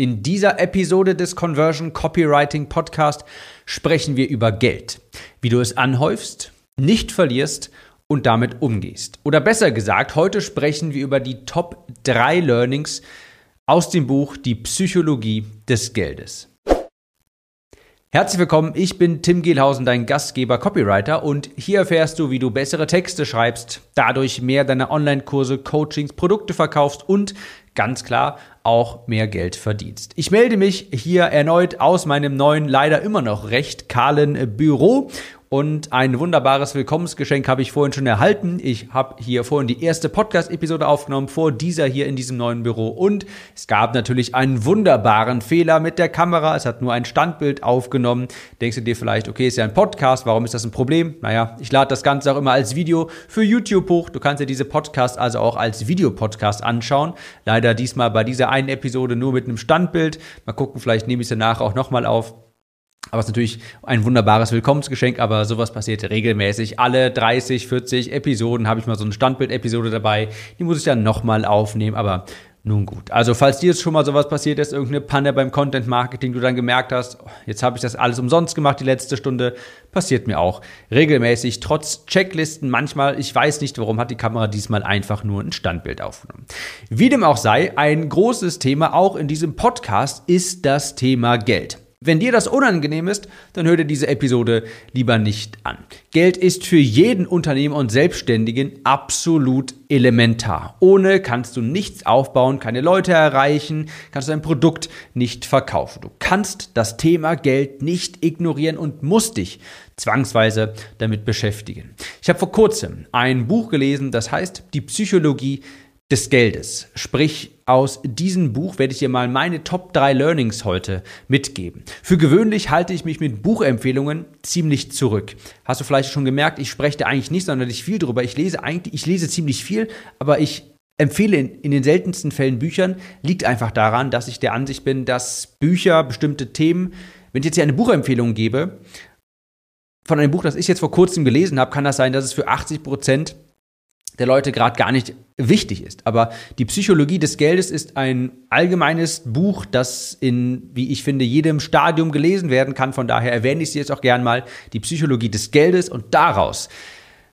In dieser Episode des Conversion Copywriting Podcast sprechen wir über Geld, wie du es anhäufst, nicht verlierst und damit umgehst. Oder besser gesagt, heute sprechen wir über die Top 3 Learnings aus dem Buch Die Psychologie des Geldes. Herzlich willkommen, ich bin Tim Gehlhausen, dein Gastgeber Copywriter und hier erfährst du, wie du bessere Texte schreibst, dadurch mehr deiner Online-Kurse, Coachings, Produkte verkaufst und ganz klar auch mehr Geld verdienst. Ich melde mich hier erneut aus meinem neuen, leider immer noch recht kahlen Büro und ein wunderbares Willkommensgeschenk habe ich vorhin schon erhalten. Ich habe hier vorhin die erste Podcast-Episode aufgenommen, vor dieser hier in diesem neuen Büro. Und es gab natürlich einen wunderbaren Fehler mit der Kamera. Es hat nur ein Standbild aufgenommen. Denkst du dir vielleicht, okay, ist ja ein Podcast, warum ist das ein Problem? Naja, ich lade das Ganze auch immer als Video für YouTube hoch. Du kannst dir diese Podcast also auch als Videopodcast anschauen. Leider diesmal bei dieser einen Episode nur mit einem Standbild. Mal gucken, vielleicht nehme ich es danach auch nochmal auf. Aber es ist natürlich ein wunderbares Willkommensgeschenk, aber sowas passiert regelmäßig. Alle 30, 40 Episoden habe ich mal so eine Standbild-Episode dabei. Die muss ich dann nochmal aufnehmen, aber nun gut. Also, falls dir jetzt schon mal sowas passiert ist, irgendeine Panne beim Content Marketing, du dann gemerkt hast, oh, jetzt habe ich das alles umsonst gemacht, die letzte Stunde, passiert mir auch regelmäßig, trotz Checklisten. Manchmal, ich weiß nicht, warum hat die Kamera diesmal einfach nur ein Standbild aufgenommen. Wie dem auch sei, ein großes Thema auch in diesem Podcast ist das Thema Geld. Wenn dir das unangenehm ist, dann hör dir diese Episode lieber nicht an. Geld ist für jeden Unternehmer und Selbstständigen absolut elementar. Ohne kannst du nichts aufbauen, keine Leute erreichen, kannst du dein Produkt nicht verkaufen. Du kannst das Thema Geld nicht ignorieren und musst dich zwangsweise damit beschäftigen. Ich habe vor kurzem ein Buch gelesen, das heißt Die Psychologie des Geldes. Sprich, aus diesem Buch werde ich dir mal meine Top 3 Learnings heute mitgeben. Für gewöhnlich halte ich mich mit Buchempfehlungen ziemlich zurück. Hast du vielleicht schon gemerkt, ich spreche da eigentlich nicht sonderlich viel drüber. Ich lese eigentlich, ich lese ziemlich viel, aber ich empfehle in, in den seltensten Fällen Büchern. Liegt einfach daran, dass ich der Ansicht bin, dass Bücher, bestimmte Themen, wenn ich jetzt hier eine Buchempfehlung gebe, von einem Buch, das ich jetzt vor kurzem gelesen habe, kann das sein, dass es für 80 Prozent der Leute gerade gar nicht wichtig ist. Aber die Psychologie des Geldes ist ein allgemeines Buch, das in, wie ich finde, jedem Stadium gelesen werden kann. Von daher erwähne ich sie jetzt auch gern mal, die Psychologie des Geldes und daraus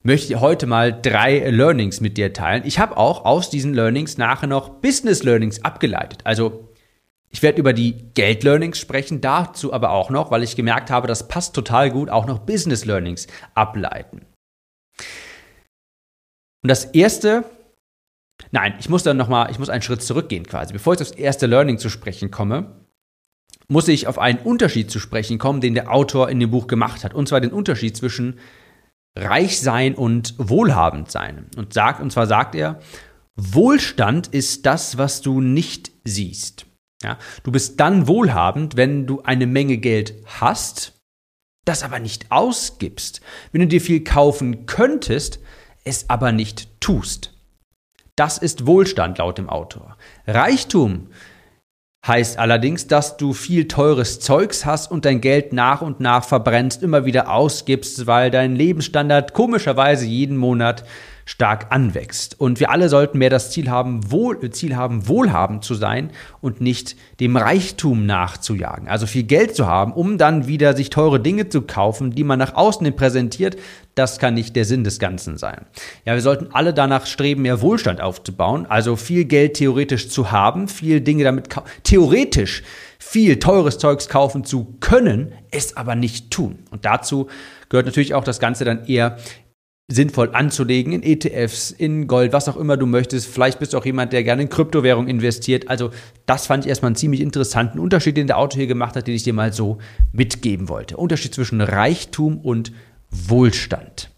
möchte ich heute mal drei Learnings mit dir teilen. Ich habe auch aus diesen Learnings nachher noch Business Learnings abgeleitet. Also ich werde über die Geld-Learnings sprechen, dazu aber auch noch, weil ich gemerkt habe, das passt total gut, auch noch Business Learnings ableiten. Und das erste, nein, ich muss dann nochmal, ich muss einen Schritt zurückgehen quasi. Bevor ich auf das erste Learning zu sprechen komme, muss ich auf einen Unterschied zu sprechen kommen, den der Autor in dem Buch gemacht hat. Und zwar den Unterschied zwischen reich sein und wohlhabend sein. Und sagt, und zwar sagt er, Wohlstand ist das, was du nicht siehst. Ja, du bist dann wohlhabend, wenn du eine Menge Geld hast, das aber nicht ausgibst. Wenn du dir viel kaufen könntest, es aber nicht tust. Das ist Wohlstand laut dem Autor. Reichtum heißt allerdings, dass du viel teures Zeugs hast und dein Geld nach und nach verbrennst, immer wieder ausgibst, weil dein Lebensstandard komischerweise jeden Monat stark anwächst. Und wir alle sollten mehr das Ziel haben, wohl, Ziel haben, wohlhabend zu sein und nicht dem Reichtum nachzujagen. Also viel Geld zu haben, um dann wieder sich teure Dinge zu kaufen, die man nach außen präsentiert. Das kann nicht der Sinn des Ganzen sein. Ja, wir sollten alle danach streben, mehr Wohlstand aufzubauen, also viel Geld theoretisch zu haben, viel Dinge damit theoretisch viel teures Zeugs kaufen zu können, es aber nicht tun. Und dazu gehört natürlich auch das Ganze dann eher sinnvoll anzulegen in ETFs, in Gold, was auch immer du möchtest. Vielleicht bist du auch jemand, der gerne in Kryptowährung investiert. Also das fand ich erstmal einen ziemlich interessanten Unterschied, den der Autor hier gemacht hat, den ich dir mal so mitgeben wollte. Unterschied zwischen Reichtum und Wohlstand.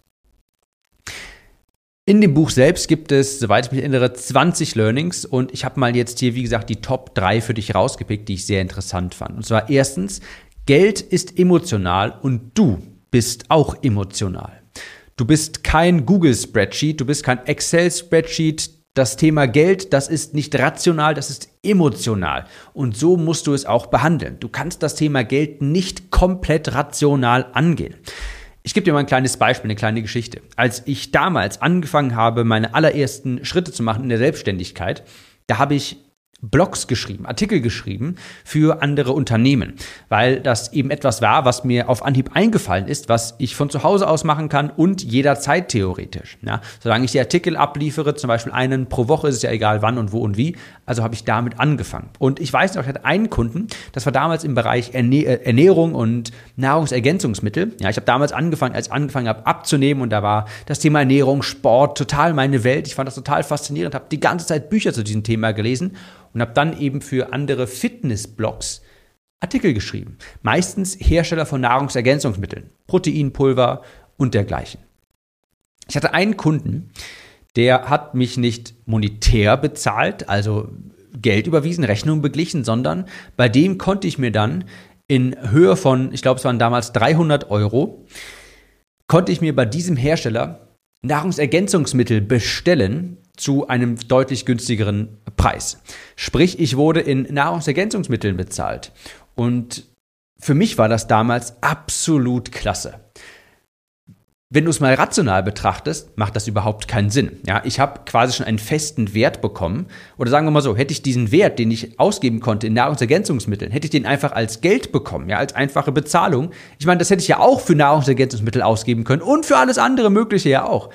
In dem Buch selbst gibt es, soweit ich mich erinnere, 20 Learnings und ich habe mal jetzt hier, wie gesagt, die Top 3 für dich rausgepickt, die ich sehr interessant fand. Und zwar erstens, Geld ist emotional und du bist auch emotional. Du bist kein Google-Spreadsheet, du bist kein Excel-Spreadsheet. Das Thema Geld, das ist nicht rational, das ist emotional. Und so musst du es auch behandeln. Du kannst das Thema Geld nicht komplett rational angehen. Ich gebe dir mal ein kleines Beispiel, eine kleine Geschichte. Als ich damals angefangen habe, meine allerersten Schritte zu machen in der Selbstständigkeit, da habe ich Blogs geschrieben, Artikel geschrieben für andere Unternehmen, weil das eben etwas war, was mir auf Anhieb eingefallen ist, was ich von zu Hause aus machen kann und jederzeit theoretisch. Ja, solange ich die Artikel abliefere, zum Beispiel einen pro Woche, ist es ja egal wann und wo und wie, also habe ich damit angefangen. Und ich weiß noch, ich hatte einen Kunden, das war damals im Bereich äh, Ernährung und Nahrungsergänzungsmittel. Ja, ich habe damals angefangen, als ich angefangen habe abzunehmen und da war das Thema Ernährung, Sport total meine Welt. Ich fand das total faszinierend, habe die ganze Zeit Bücher zu diesem Thema gelesen und habe dann eben für andere Fitnessblogs Artikel geschrieben. Meistens Hersteller von Nahrungsergänzungsmitteln, Proteinpulver und dergleichen. Ich hatte einen Kunden, der hat mich nicht monetär bezahlt, also Geld überwiesen, Rechnung beglichen, sondern bei dem konnte ich mir dann in Höhe von, ich glaube, es waren damals 300 Euro, konnte ich mir bei diesem Hersteller Nahrungsergänzungsmittel bestellen, zu einem deutlich günstigeren Preis. Sprich, ich wurde in Nahrungsergänzungsmitteln bezahlt. Und für mich war das damals absolut klasse. Wenn du es mal rational betrachtest, macht das überhaupt keinen Sinn. Ja, ich habe quasi schon einen festen Wert bekommen. Oder sagen wir mal so, hätte ich diesen Wert, den ich ausgeben konnte in Nahrungsergänzungsmitteln, hätte ich den einfach als Geld bekommen, ja, als einfache Bezahlung. Ich meine, das hätte ich ja auch für Nahrungsergänzungsmittel ausgeben können und für alles andere Mögliche ja auch.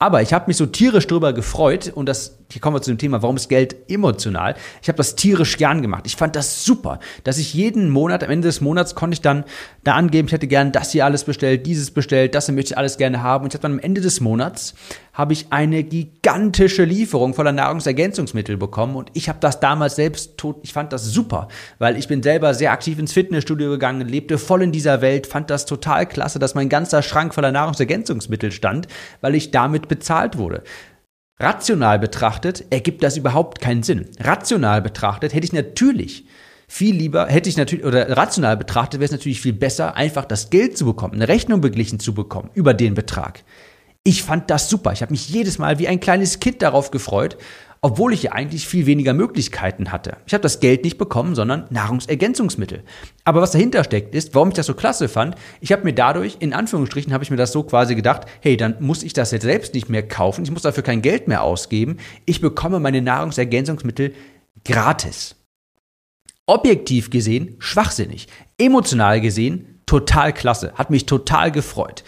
Aber ich habe mich so tierisch drüber gefreut und das, hier kommen wir zu dem Thema, warum ist Geld emotional? Ich habe das tierisch gern gemacht. Ich fand das super, dass ich jeden Monat, am Ende des Monats konnte ich dann da angeben, ich hätte gern das hier alles bestellt, dieses bestellt, das hier möchte ich alles gerne haben. Und ich habe dann am Ende des Monats habe ich eine gigantische Lieferung voller Nahrungsergänzungsmittel bekommen und ich habe das damals selbst tot, ich fand das super, weil ich bin selber sehr aktiv ins Fitnessstudio gegangen, lebte voll in dieser Welt, fand das total klasse, dass mein ganzer Schrank voller Nahrungsergänzungsmittel stand, weil ich damit bezahlt wurde. Rational betrachtet ergibt das überhaupt keinen Sinn. Rational betrachtet hätte ich natürlich viel lieber, hätte ich natürlich, oder rational betrachtet wäre es natürlich viel besser, einfach das Geld zu bekommen, eine Rechnung beglichen zu bekommen über den Betrag. Ich fand das super. Ich habe mich jedes Mal wie ein kleines Kind darauf gefreut, obwohl ich ja eigentlich viel weniger Möglichkeiten hatte. Ich habe das Geld nicht bekommen, sondern Nahrungsergänzungsmittel. Aber was dahinter steckt, ist, warum ich das so klasse fand, ich habe mir dadurch, in Anführungsstrichen, habe ich mir das so quasi gedacht, hey, dann muss ich das jetzt selbst nicht mehr kaufen, ich muss dafür kein Geld mehr ausgeben, ich bekomme meine Nahrungsergänzungsmittel gratis. Objektiv gesehen schwachsinnig, emotional gesehen total klasse, hat mich total gefreut.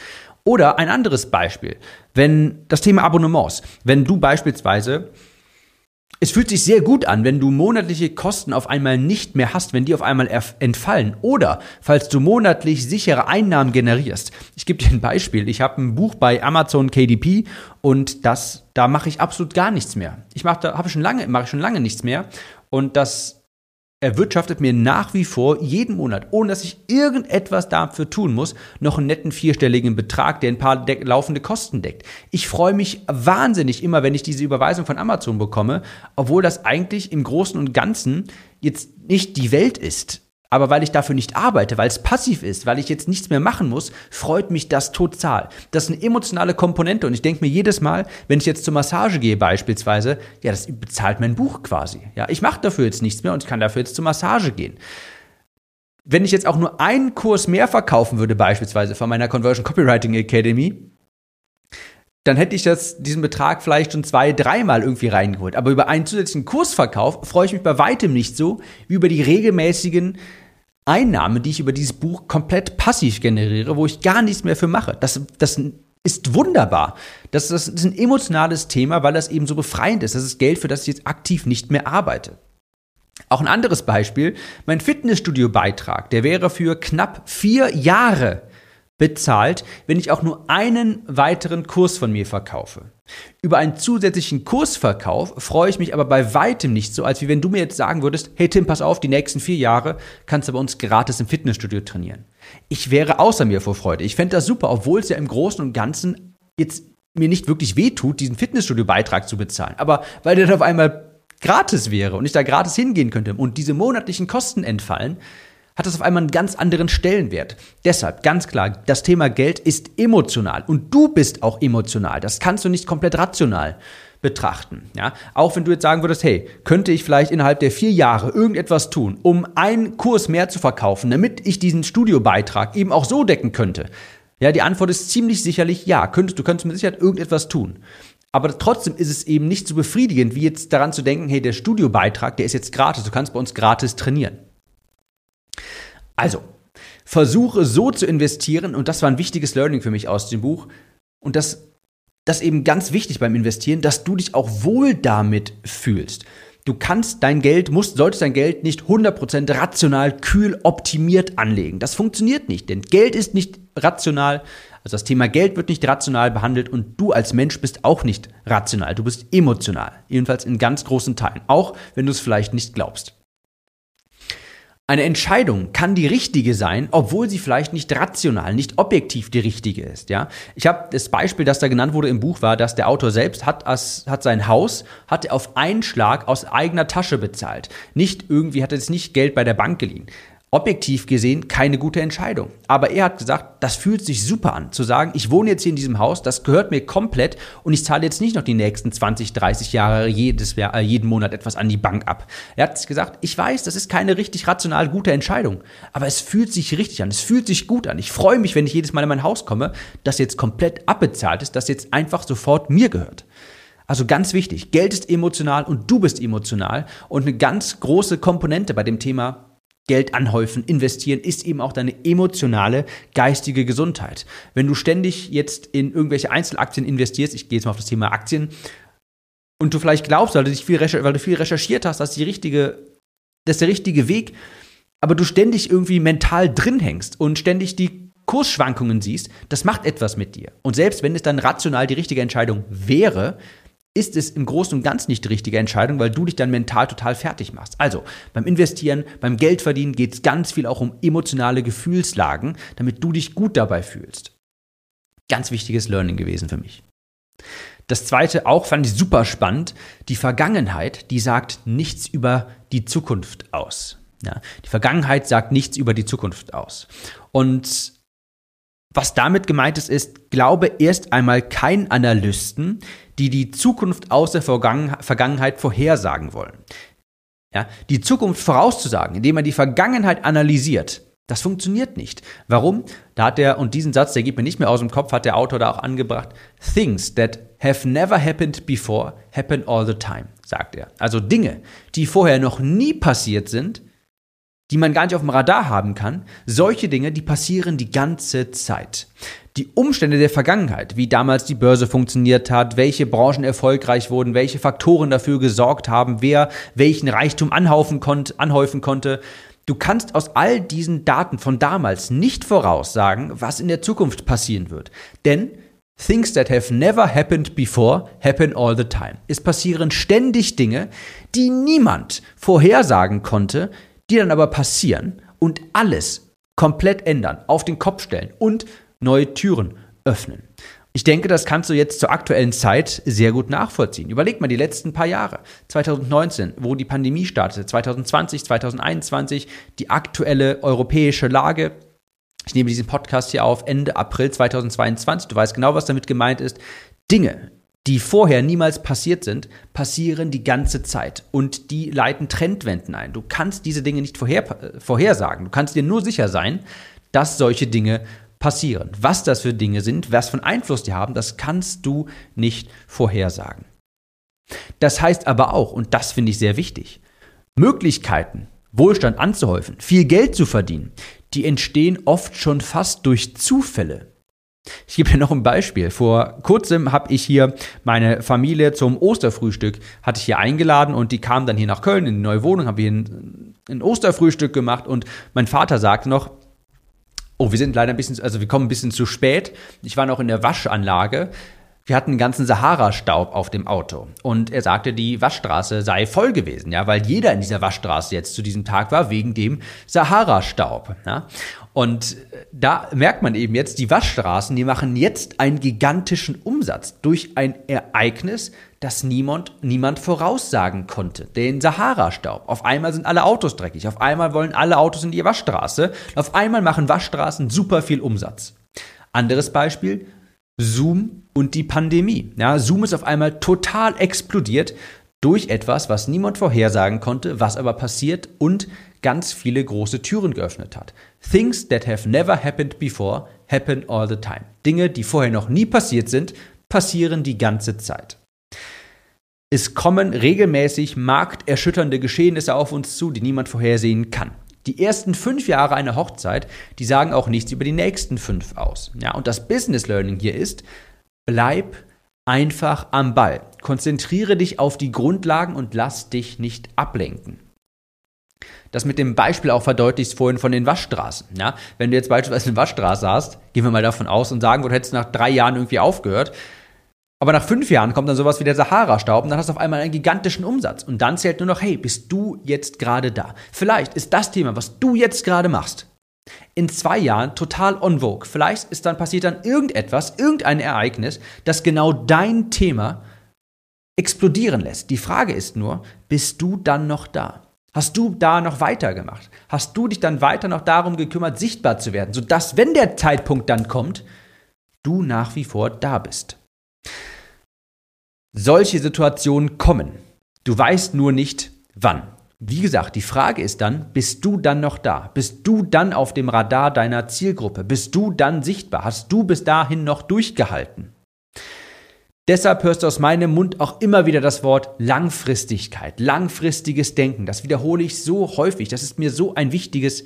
Oder ein anderes Beispiel, wenn das Thema Abonnements, wenn du beispielsweise es fühlt sich sehr gut an, wenn du monatliche Kosten auf einmal nicht mehr hast, wenn die auf einmal entfallen. Oder falls du monatlich sichere Einnahmen generierst. Ich gebe dir ein Beispiel. Ich habe ein Buch bei Amazon KDP und das, da mache ich absolut gar nichts mehr. Ich mache da habe schon lange, mache schon lange nichts mehr. Und das erwirtschaftet mir nach wie vor jeden Monat, ohne dass ich irgendetwas dafür tun muss, noch einen netten vierstelligen Betrag, der ein paar laufende Kosten deckt. Ich freue mich wahnsinnig immer, wenn ich diese Überweisung von Amazon bekomme, obwohl das eigentlich im Großen und Ganzen jetzt nicht die Welt ist. Aber weil ich dafür nicht arbeite, weil es passiv ist, weil ich jetzt nichts mehr machen muss, freut mich das total. Das ist eine emotionale Komponente und ich denke mir jedes Mal, wenn ich jetzt zur Massage gehe beispielsweise, ja, das bezahlt mein Buch quasi. Ja, ich mache dafür jetzt nichts mehr und ich kann dafür jetzt zur Massage gehen. Wenn ich jetzt auch nur einen Kurs mehr verkaufen würde beispielsweise von meiner Conversion Copywriting Academy, dann hätte ich das, diesen Betrag vielleicht schon zwei, dreimal irgendwie reingeholt. Aber über einen zusätzlichen Kursverkauf freue ich mich bei weitem nicht so wie über die regelmäßigen Einnahmen, die ich über dieses Buch komplett passiv generiere, wo ich gar nichts mehr für mache. Das, das ist wunderbar. Das, das ist ein emotionales Thema, weil das eben so befreiend ist. Das ist Geld, für das ich jetzt aktiv nicht mehr arbeite. Auch ein anderes Beispiel, mein Fitnessstudio-Beitrag, der wäre für knapp vier Jahre bezahlt, wenn ich auch nur einen weiteren Kurs von mir verkaufe. Über einen zusätzlichen Kursverkauf freue ich mich aber bei weitem nicht so, als wie wenn du mir jetzt sagen würdest, hey Tim, pass auf, die nächsten vier Jahre kannst du bei uns gratis im Fitnessstudio trainieren. Ich wäre außer mir vor Freude. Ich fände das super, obwohl es ja im Großen und Ganzen jetzt mir nicht wirklich wehtut, diesen Fitnessstudio-Beitrag zu bezahlen. Aber weil der dann auf einmal gratis wäre und ich da gratis hingehen könnte und diese monatlichen Kosten entfallen, hat das auf einmal einen ganz anderen Stellenwert. Deshalb ganz klar, das Thema Geld ist emotional und du bist auch emotional. Das kannst du nicht komplett rational betrachten. Ja? Auch wenn du jetzt sagen würdest, hey, könnte ich vielleicht innerhalb der vier Jahre irgendetwas tun, um einen Kurs mehr zu verkaufen, damit ich diesen Studiobeitrag eben auch so decken könnte? Ja, die Antwort ist ziemlich sicherlich ja. Könntest, du könntest mit Sicherheit irgendetwas tun. Aber trotzdem ist es eben nicht so befriedigend, wie jetzt daran zu denken, hey, der Studiobeitrag, der ist jetzt gratis, du kannst bei uns gratis trainieren. Also, versuche so zu investieren, und das war ein wichtiges Learning für mich aus dem Buch, und das, das eben ganz wichtig beim Investieren, dass du dich auch wohl damit fühlst. Du kannst dein Geld, musst, solltest dein Geld nicht 100% rational, kühl, optimiert anlegen. Das funktioniert nicht, denn Geld ist nicht rational. Also das Thema Geld wird nicht rational behandelt und du als Mensch bist auch nicht rational. Du bist emotional. Jedenfalls in ganz großen Teilen. Auch wenn du es vielleicht nicht glaubst. Eine Entscheidung kann die richtige sein, obwohl sie vielleicht nicht rational, nicht objektiv die richtige ist. Ja, ich habe das Beispiel, das da genannt wurde im Buch, war, dass der Autor selbst hat, hat sein Haus hat auf einen Schlag aus eigener Tasche bezahlt. Nicht irgendwie hat er jetzt nicht Geld bei der Bank geliehen objektiv gesehen keine gute Entscheidung. Aber er hat gesagt, das fühlt sich super an, zu sagen, ich wohne jetzt hier in diesem Haus, das gehört mir komplett und ich zahle jetzt nicht noch die nächsten 20, 30 Jahre jedes Jahr, äh, jeden Monat etwas an die Bank ab. Er hat gesagt, ich weiß, das ist keine richtig rational gute Entscheidung, aber es fühlt sich richtig an, es fühlt sich gut an. Ich freue mich, wenn ich jedes Mal in mein Haus komme, das jetzt komplett abbezahlt ist, das jetzt einfach sofort mir gehört. Also ganz wichtig, Geld ist emotional und du bist emotional und eine ganz große Komponente bei dem Thema Geld anhäufen, investieren, ist eben auch deine emotionale, geistige Gesundheit. Wenn du ständig jetzt in irgendwelche Einzelaktien investierst, ich gehe jetzt mal auf das Thema Aktien, und du vielleicht glaubst, weil du, dich viel, weil du viel recherchiert hast, dass die richtige, das ist der richtige Weg, aber du ständig irgendwie mental drin hängst und ständig die Kursschwankungen siehst, das macht etwas mit dir. Und selbst wenn es dann rational die richtige Entscheidung wäre, ist es im Großen und Ganzen nicht die richtige Entscheidung, weil du dich dann mental total fertig machst. Also beim Investieren, beim Geldverdienen geht es ganz viel auch um emotionale Gefühlslagen, damit du dich gut dabei fühlst. Ganz wichtiges Learning gewesen für mich. Das zweite auch fand ich super spannend. Die Vergangenheit, die sagt nichts über die Zukunft aus. Ja, die Vergangenheit sagt nichts über die Zukunft aus. Und was damit gemeint ist, ist, glaube erst einmal kein Analysten, die die Zukunft aus der Vergangenheit vorhersagen wollen. Ja, die Zukunft vorauszusagen, indem man die Vergangenheit analysiert, das funktioniert nicht. Warum? Da hat er, und diesen Satz, der geht mir nicht mehr aus dem Kopf, hat der Autor da auch angebracht, Things that have never happened before happen all the time, sagt er. Also Dinge, die vorher noch nie passiert sind, die man gar nicht auf dem Radar haben kann, solche Dinge, die passieren die ganze Zeit. Die Umstände der Vergangenheit, wie damals die Börse funktioniert hat, welche Branchen erfolgreich wurden, welche Faktoren dafür gesorgt haben, wer welchen Reichtum anhaufen konnte, anhäufen konnte, Du kannst aus all diesen Daten von damals nicht voraussagen, was in der Zukunft passieren wird. Denn Things that have never happened before happen all the time. Es passieren ständig Dinge, die niemand vorhersagen konnte, die dann aber passieren und alles komplett ändern, auf den Kopf stellen und neue Türen öffnen. Ich denke, das kannst du jetzt zur aktuellen Zeit sehr gut nachvollziehen. Überleg mal die letzten paar Jahre. 2019, wo die Pandemie startete, 2020, 2021, die aktuelle europäische Lage. Ich nehme diesen Podcast hier auf Ende April 2022. Du weißt genau, was damit gemeint ist. Dinge, die vorher niemals passiert sind, passieren die ganze Zeit und die leiten Trendwenden ein. Du kannst diese Dinge nicht vorher, vorhersagen. Du kannst dir nur sicher sein, dass solche Dinge passieren. Was das für Dinge sind, was für Einfluss die haben, das kannst du nicht vorhersagen. Das heißt aber auch, und das finde ich sehr wichtig, Möglichkeiten, Wohlstand anzuhäufen, viel Geld zu verdienen, die entstehen oft schon fast durch Zufälle. Ich gebe dir noch ein Beispiel. Vor kurzem habe ich hier meine Familie zum Osterfrühstück hatte ich hier eingeladen und die kamen dann hier nach Köln in die neue Wohnung, habe hier ein, ein Osterfrühstück gemacht und mein Vater sagte noch, Oh, wir sind leider ein bisschen, also wir kommen ein bisschen zu spät. Ich war noch in der Waschanlage. Wir hatten einen ganzen Sahara-Staub auf dem Auto. Und er sagte, die Waschstraße sei voll gewesen, ja, weil jeder in dieser Waschstraße jetzt zu diesem Tag war, wegen dem Sahara-Staub. Ja. Und da merkt man eben jetzt, die Waschstraßen, die machen jetzt einen gigantischen Umsatz durch ein Ereignis, das niemand, niemand voraussagen konnte. Den Sahara-Staub. Auf einmal sind alle Autos dreckig. Auf einmal wollen alle Autos in die Waschstraße. Auf einmal machen Waschstraßen super viel Umsatz. Anderes Beispiel, Zoom und die Pandemie. Ja, Zoom ist auf einmal total explodiert durch etwas, was niemand vorhersagen konnte, was aber passiert und ganz viele große Türen geöffnet hat. Things that have never happened before happen all the time. Dinge, die vorher noch nie passiert sind, passieren die ganze Zeit. Es kommen regelmäßig markterschütternde Geschehnisse auf uns zu, die niemand vorhersehen kann. Die ersten fünf Jahre einer Hochzeit, die sagen auch nichts über die nächsten fünf aus. Ja, und das Business Learning hier ist, bleib einfach am Ball. Konzentriere dich auf die Grundlagen und lass dich nicht ablenken. Das mit dem Beispiel auch verdeutlicht vorhin von den Waschstraßen. Ja? Wenn du jetzt beispielsweise eine Waschstraße hast, gehen wir mal davon aus und sagen, du hättest nach drei Jahren irgendwie aufgehört, aber nach fünf Jahren kommt dann sowas wie der Sahara-Staub und dann hast du auf einmal einen gigantischen Umsatz. Und dann zählt nur noch, hey, bist du jetzt gerade da? Vielleicht ist das Thema, was du jetzt gerade machst, in zwei Jahren total on vogue. Vielleicht ist dann passiert dann irgendetwas, irgendein Ereignis, das genau dein Thema explodieren lässt. Die Frage ist nur, bist du dann noch da? Hast du da noch weitergemacht? Hast du dich dann weiter noch darum gekümmert, sichtbar zu werden, sodass, wenn der Zeitpunkt dann kommt, du nach wie vor da bist? Solche Situationen kommen. Du weißt nur nicht, wann. Wie gesagt, die Frage ist dann, bist du dann noch da? Bist du dann auf dem Radar deiner Zielgruppe? Bist du dann sichtbar? Hast du bis dahin noch durchgehalten? Deshalb hörst du aus meinem Mund auch immer wieder das Wort Langfristigkeit, langfristiges Denken. Das wiederhole ich so häufig. Das ist mir so ein wichtiges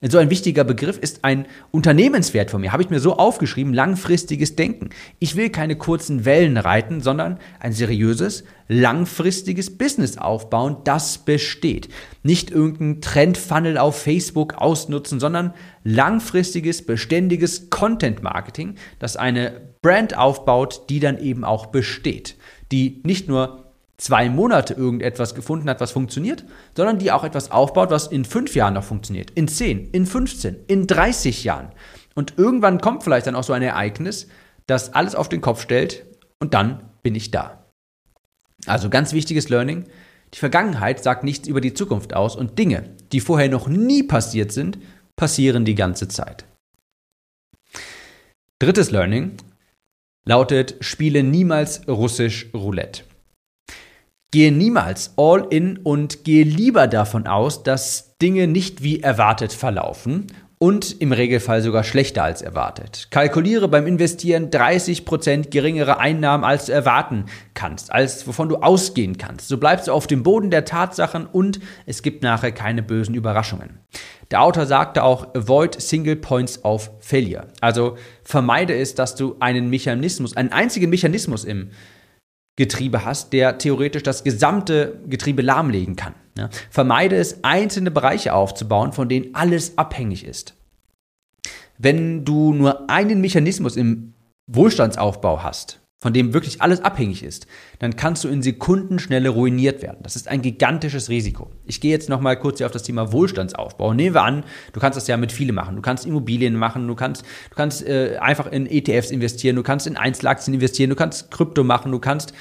so ein wichtiger Begriff ist ein Unternehmenswert von mir. Habe ich mir so aufgeschrieben, langfristiges Denken. Ich will keine kurzen Wellen reiten, sondern ein seriöses, langfristiges Business aufbauen, das besteht. Nicht irgendein Trendfunnel auf Facebook ausnutzen, sondern langfristiges, beständiges Content Marketing, das eine Brand aufbaut, die dann eben auch besteht. Die nicht nur zwei Monate irgendetwas gefunden hat, was funktioniert, sondern die auch etwas aufbaut, was in fünf Jahren noch funktioniert, in zehn, in 15, in 30 Jahren. Und irgendwann kommt vielleicht dann auch so ein Ereignis, das alles auf den Kopf stellt und dann bin ich da. Also ganz wichtiges Learning. Die Vergangenheit sagt nichts über die Zukunft aus und Dinge, die vorher noch nie passiert sind, passieren die ganze Zeit. Drittes Learning lautet, spiele niemals russisch Roulette. Gehe niemals all in und gehe lieber davon aus, dass Dinge nicht wie erwartet verlaufen und im Regelfall sogar schlechter als erwartet. Kalkuliere beim Investieren 30% geringere Einnahmen, als du erwarten kannst, als wovon du ausgehen kannst. So bleibst du auf dem Boden der Tatsachen und es gibt nachher keine bösen Überraschungen. Der Autor sagte auch, avoid single points of failure. Also vermeide es, dass du einen Mechanismus, einen einzigen Mechanismus im Getriebe hast, der theoretisch das gesamte Getriebe lahmlegen kann. Ja? Vermeide es, einzelne Bereiche aufzubauen, von denen alles abhängig ist. Wenn du nur einen Mechanismus im Wohlstandsaufbau hast, von dem wirklich alles abhängig ist, dann kannst du in Sekundenschnelle ruiniert werden. Das ist ein gigantisches Risiko. Ich gehe jetzt noch mal kurz hier auf das Thema Wohlstandsaufbau. Nehmen wir an, du kannst das ja mit viele machen. Du kannst Immobilien machen, du kannst, du kannst äh, einfach in ETFs investieren, du kannst in Einzelaktien investieren, du kannst Krypto machen, du kannst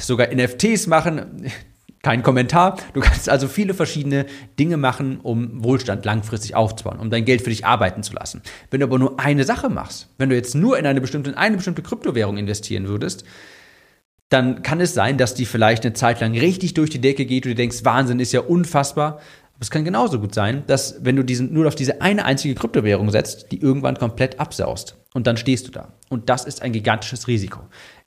sogar NFTs machen. Kein Kommentar. Du kannst also viele verschiedene Dinge machen, um Wohlstand langfristig aufzubauen, um dein Geld für dich arbeiten zu lassen. Wenn du aber nur eine Sache machst, wenn du jetzt nur in eine bestimmte, in eine bestimmte Kryptowährung investieren würdest, dann kann es sein, dass die vielleicht eine Zeit lang richtig durch die Decke geht und du denkst, Wahnsinn ist ja unfassbar. Aber es kann genauso gut sein, dass wenn du diesen, nur auf diese eine einzige Kryptowährung setzt, die irgendwann komplett absaust. Und dann stehst du da. Und das ist ein gigantisches Risiko.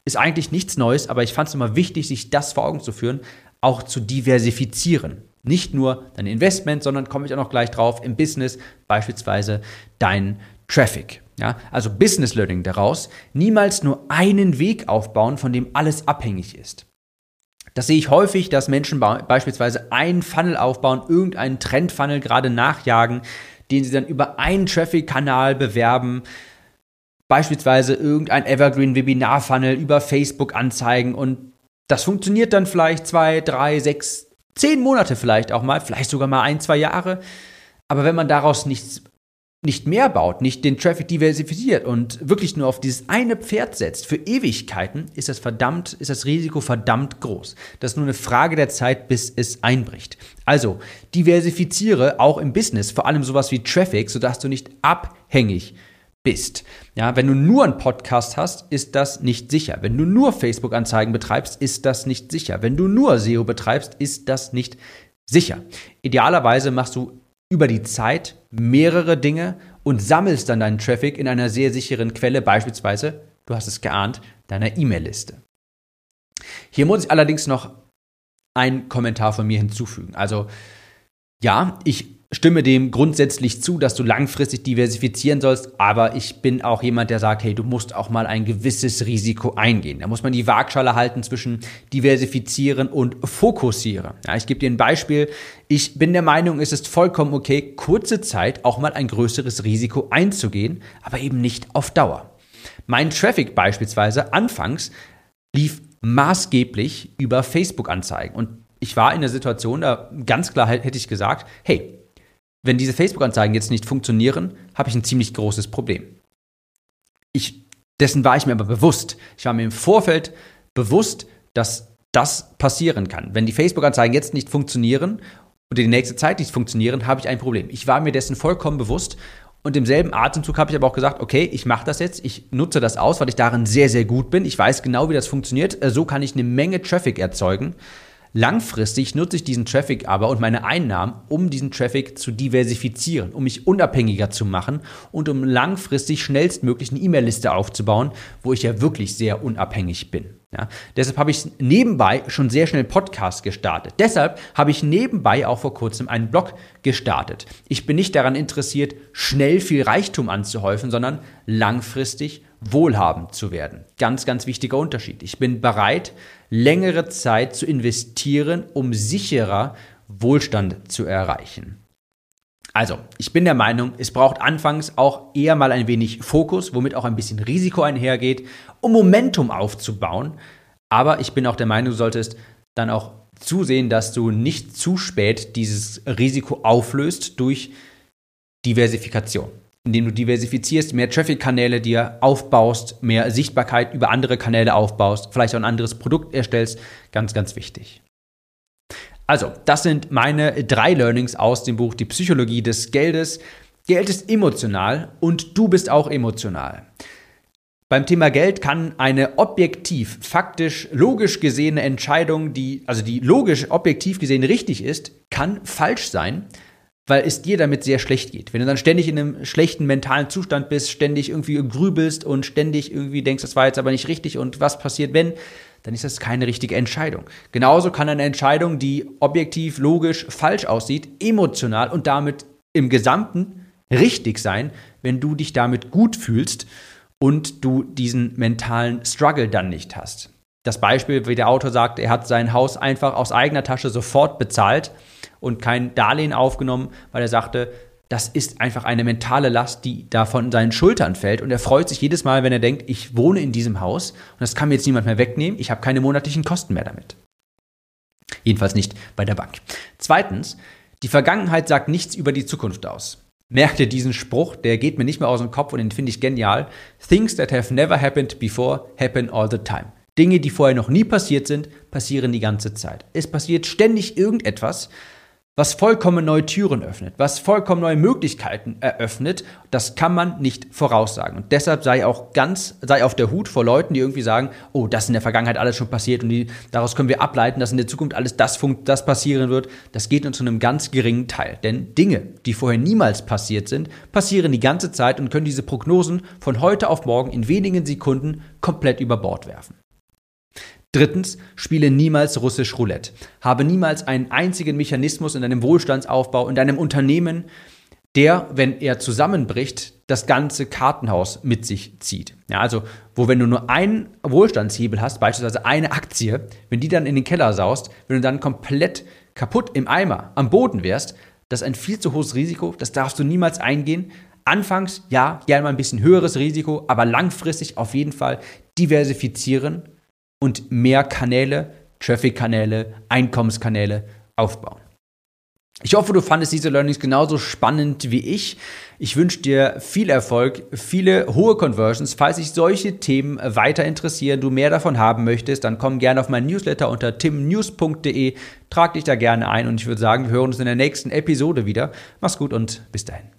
Ist eigentlich nichts Neues, aber ich fand es immer wichtig, sich das vor Augen zu führen, auch zu diversifizieren. Nicht nur dein Investment, sondern komme ich auch noch gleich drauf im Business, beispielsweise dein Traffic. Ja, also Business Learning daraus, niemals nur einen Weg aufbauen, von dem alles abhängig ist. Das sehe ich häufig, dass Menschen beispielsweise einen Funnel aufbauen, irgendeinen Trendfunnel gerade nachjagen, den sie dann über einen Traffic-Kanal bewerben, beispielsweise irgendein Evergreen-Webinar-Funnel über Facebook anzeigen und das funktioniert dann vielleicht zwei, drei, sechs, zehn Monate vielleicht auch mal, vielleicht sogar mal ein, zwei Jahre. Aber wenn man daraus nichts, nicht mehr baut, nicht den Traffic diversifiziert und wirklich nur auf dieses eine Pferd setzt für Ewigkeiten, ist das verdammt, ist das Risiko verdammt groß. Das ist nur eine Frage der Zeit, bis es einbricht. Also diversifiziere auch im Business, vor allem sowas wie Traffic, sodass du nicht abhängig bist bist. Ja, wenn du nur einen Podcast hast, ist das nicht sicher. Wenn du nur Facebook-Anzeigen betreibst, ist das nicht sicher. Wenn du nur SEO betreibst, ist das nicht sicher. Idealerweise machst du über die Zeit mehrere Dinge und sammelst dann deinen Traffic in einer sehr sicheren Quelle, beispielsweise du hast es geahnt, deiner E-Mail-Liste. Hier muss ich allerdings noch einen Kommentar von mir hinzufügen. Also ja, ich stimme dem grundsätzlich zu, dass du langfristig diversifizieren sollst, aber ich bin auch jemand, der sagt, hey, du musst auch mal ein gewisses Risiko eingehen. Da muss man die Waagschale halten zwischen diversifizieren und fokussieren. Ja, ich gebe dir ein Beispiel. Ich bin der Meinung, es ist vollkommen okay, kurze Zeit auch mal ein größeres Risiko einzugehen, aber eben nicht auf Dauer. Mein Traffic beispielsweise anfangs lief maßgeblich über Facebook-Anzeigen und ich war in der Situation, da ganz klar hätte ich gesagt, hey, wenn diese Facebook-Anzeigen jetzt nicht funktionieren, habe ich ein ziemlich großes Problem. Ich, dessen war ich mir aber bewusst. Ich war mir im Vorfeld bewusst, dass das passieren kann. Wenn die Facebook-Anzeigen jetzt nicht funktionieren und die nächste Zeit nicht funktionieren, habe ich ein Problem. Ich war mir dessen vollkommen bewusst und im selben Atemzug habe ich aber auch gesagt, okay, ich mache das jetzt, ich nutze das aus, weil ich darin sehr, sehr gut bin. Ich weiß genau, wie das funktioniert. Äh, so kann ich eine Menge Traffic erzeugen. Langfristig nutze ich diesen Traffic aber und meine Einnahmen, um diesen Traffic zu diversifizieren, um mich unabhängiger zu machen und um langfristig schnellstmöglich eine E-Mail-Liste aufzubauen, wo ich ja wirklich sehr unabhängig bin. Ja, deshalb habe ich nebenbei schon sehr schnell Podcast gestartet. Deshalb habe ich nebenbei auch vor kurzem einen Blog gestartet. Ich bin nicht daran interessiert, schnell viel Reichtum anzuhäufen, sondern langfristig wohlhabend zu werden. Ganz, ganz wichtiger Unterschied. Ich bin bereit, längere Zeit zu investieren, um sicherer Wohlstand zu erreichen. Also, ich bin der Meinung, es braucht anfangs auch eher mal ein wenig Fokus, womit auch ein bisschen Risiko einhergeht, um Momentum aufzubauen. Aber ich bin auch der Meinung, du solltest dann auch zusehen, dass du nicht zu spät dieses Risiko auflöst durch Diversifikation indem du diversifizierst, mehr Traffic-Kanäle dir aufbaust, mehr Sichtbarkeit über andere Kanäle aufbaust, vielleicht auch ein anderes Produkt erstellst. Ganz, ganz wichtig. Also, das sind meine drei Learnings aus dem Buch Die Psychologie des Geldes. Geld ist emotional und du bist auch emotional. Beim Thema Geld kann eine objektiv, faktisch, logisch gesehene Entscheidung, die, also die logisch, objektiv gesehen richtig ist, kann falsch sein weil es dir damit sehr schlecht geht. Wenn du dann ständig in einem schlechten mentalen Zustand bist, ständig irgendwie grübelst und ständig irgendwie denkst, das war jetzt aber nicht richtig und was passiert, wenn, dann ist das keine richtige Entscheidung. Genauso kann eine Entscheidung, die objektiv, logisch falsch aussieht, emotional und damit im Gesamten richtig sein, wenn du dich damit gut fühlst und du diesen mentalen Struggle dann nicht hast. Das Beispiel, wie der Autor sagt, er hat sein Haus einfach aus eigener Tasche sofort bezahlt und kein Darlehen aufgenommen, weil er sagte, das ist einfach eine mentale Last, die da von seinen Schultern fällt. Und er freut sich jedes Mal, wenn er denkt, ich wohne in diesem Haus und das kann mir jetzt niemand mehr wegnehmen. Ich habe keine monatlichen Kosten mehr damit. Jedenfalls nicht bei der Bank. Zweitens, die Vergangenheit sagt nichts über die Zukunft aus. Merkt ihr diesen Spruch, der geht mir nicht mehr aus dem Kopf und den finde ich genial. Things that have never happened before happen all the time. Dinge, die vorher noch nie passiert sind, passieren die ganze Zeit. Es passiert ständig irgendetwas, was vollkommen neue Türen öffnet, was vollkommen neue Möglichkeiten eröffnet, das kann man nicht voraussagen. Und deshalb sei auch ganz, sei auf der Hut vor Leuten, die irgendwie sagen, oh, das ist in der Vergangenheit alles schon passiert und die, daraus können wir ableiten, dass in der Zukunft alles das, das passieren wird. Das geht nur zu einem ganz geringen Teil. Denn Dinge, die vorher niemals passiert sind, passieren die ganze Zeit und können diese Prognosen von heute auf morgen in wenigen Sekunden komplett über Bord werfen. Drittens, spiele niemals russisch Roulette. Habe niemals einen einzigen Mechanismus in deinem Wohlstandsaufbau, in deinem Unternehmen, der, wenn er zusammenbricht, das ganze Kartenhaus mit sich zieht. Ja, also, wo wenn du nur einen Wohlstandshebel hast, beispielsweise eine Aktie, wenn die dann in den Keller saust, wenn du dann komplett kaputt im Eimer am Boden wärst, das ist ein viel zu hohes Risiko, das darfst du niemals eingehen. Anfangs, ja, gerne mal ein bisschen höheres Risiko, aber langfristig auf jeden Fall diversifizieren und mehr Kanäle, Traffic-Kanäle, Einkommenskanäle aufbauen. Ich hoffe, du fandest diese Learnings genauso spannend wie ich. Ich wünsche dir viel Erfolg, viele hohe Conversions. Falls sich solche Themen weiter interessieren, du mehr davon haben möchtest, dann komm gerne auf meinen Newsletter unter timnews.de, trag dich da gerne ein und ich würde sagen, wir hören uns in der nächsten Episode wieder. Mach's gut und bis dahin.